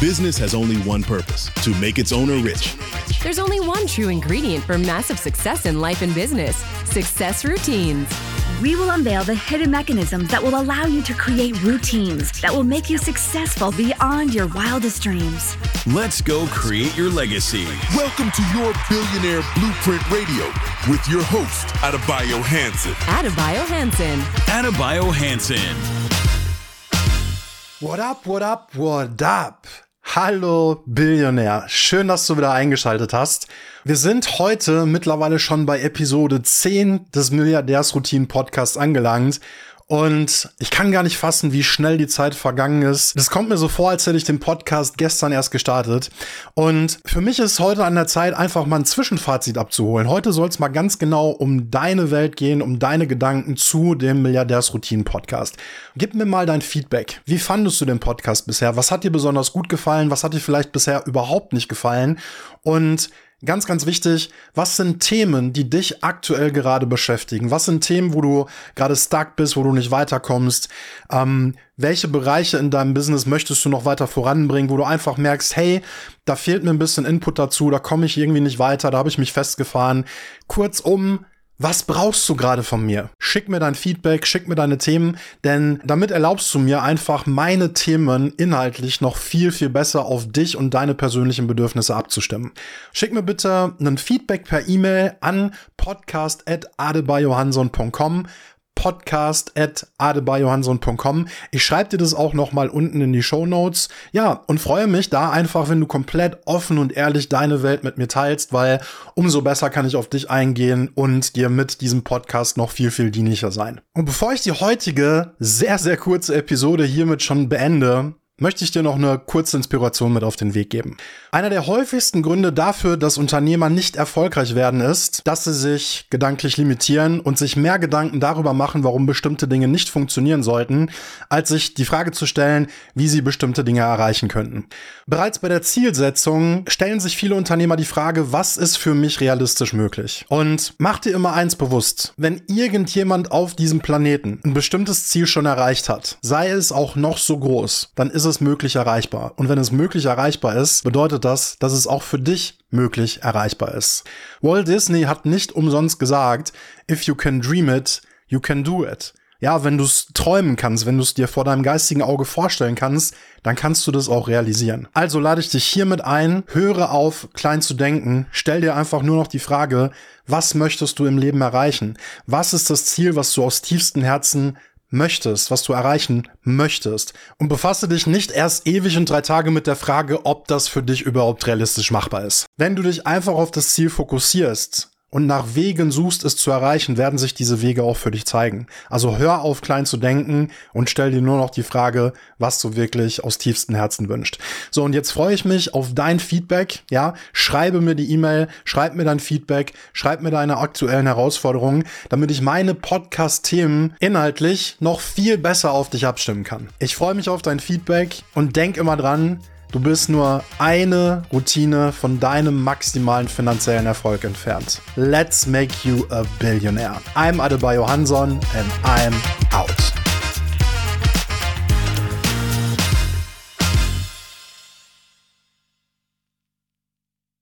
Business has only one purpose to make its owner rich. There's only one true ingredient for massive success in life and business success routines. We will unveil the hidden mechanisms that will allow you to create routines that will make you successful beyond your wildest dreams. Let's go create your legacy. Welcome to your Billionaire Blueprint Radio with your host, Adebayo Hanson. Adebayo Hansen. Adebayo Hansen. What up, what up, what up? Hallo Billionär, schön, dass du wieder eingeschaltet hast. Wir sind heute mittlerweile schon bei Episode 10 des Milliardärsroutinen Podcasts angelangt und ich kann gar nicht fassen, wie schnell die Zeit vergangen ist. Das kommt mir so vor, als hätte ich den Podcast gestern erst gestartet. Und für mich ist heute an der Zeit, einfach mal ein Zwischenfazit abzuholen. Heute soll es mal ganz genau um deine Welt gehen, um deine Gedanken zu dem Milliardärsroutinen-Podcast. Gib mir mal dein Feedback. Wie fandest du den Podcast bisher? Was hat dir besonders gut gefallen? Was hat dir vielleicht bisher überhaupt nicht gefallen? Und Ganz, ganz wichtig, was sind Themen, die dich aktuell gerade beschäftigen? Was sind Themen, wo du gerade stuck bist, wo du nicht weiterkommst? Ähm, welche Bereiche in deinem Business möchtest du noch weiter voranbringen, wo du einfach merkst, hey, da fehlt mir ein bisschen Input dazu, da komme ich irgendwie nicht weiter, da habe ich mich festgefahren. Kurzum, was brauchst du gerade von mir? Schick mir dein Feedback, schick mir deine Themen, denn damit erlaubst du mir einfach meine Themen inhaltlich noch viel, viel besser auf dich und deine persönlichen Bedürfnisse abzustimmen. Schick mir bitte ein Feedback per E-Mail an podcast.adebayohanson.com podcast.adebayohanson.com. Ich schreibe dir das auch noch mal unten in die Show Notes. Ja, und freue mich da einfach, wenn du komplett offen und ehrlich deine Welt mit mir teilst, weil umso besser kann ich auf dich eingehen und dir mit diesem Podcast noch viel, viel dienlicher sein. Und bevor ich die heutige sehr, sehr kurze Episode hiermit schon beende, möchte ich dir noch eine kurze Inspiration mit auf den Weg geben. Einer der häufigsten Gründe dafür, dass Unternehmer nicht erfolgreich werden, ist, dass sie sich gedanklich limitieren und sich mehr Gedanken darüber machen, warum bestimmte Dinge nicht funktionieren sollten, als sich die Frage zu stellen, wie sie bestimmte Dinge erreichen könnten. Bereits bei der Zielsetzung stellen sich viele Unternehmer die Frage, was ist für mich realistisch möglich? Und mach dir immer eins bewusst, wenn irgendjemand auf diesem Planeten ein bestimmtes Ziel schon erreicht hat, sei es auch noch so groß, dann ist es möglich erreichbar. Und wenn es möglich erreichbar ist, bedeutet das, dass es auch für dich möglich erreichbar ist. Walt Disney hat nicht umsonst gesagt, if you can dream it, you can do it. Ja, wenn du es träumen kannst, wenn du es dir vor deinem geistigen Auge vorstellen kannst, dann kannst du das auch realisieren. Also lade ich dich hiermit ein, höre auf, klein zu denken, stell dir einfach nur noch die Frage, was möchtest du im Leben erreichen? Was ist das Ziel, was du aus tiefstem Herzen möchtest, was du erreichen möchtest. Und befasse dich nicht erst ewig und drei Tage mit der Frage, ob das für dich überhaupt realistisch machbar ist. Wenn du dich einfach auf das Ziel fokussierst, und nach Wegen suchst, es zu erreichen, werden sich diese Wege auch für dich zeigen. Also hör auf, klein zu denken und stell dir nur noch die Frage, was du wirklich aus tiefstem Herzen wünscht. So, und jetzt freue ich mich auf dein Feedback. Ja, schreibe mir die E-Mail, schreib mir dein Feedback, schreib mir deine aktuellen Herausforderungen, damit ich meine Podcast-Themen inhaltlich noch viel besser auf dich abstimmen kann. Ich freue mich auf dein Feedback und denk immer dran, Du bist nur eine Routine von deinem maximalen finanziellen Erfolg entfernt. Let's make you a billionaire. I'm Adebayo Hanson and I'm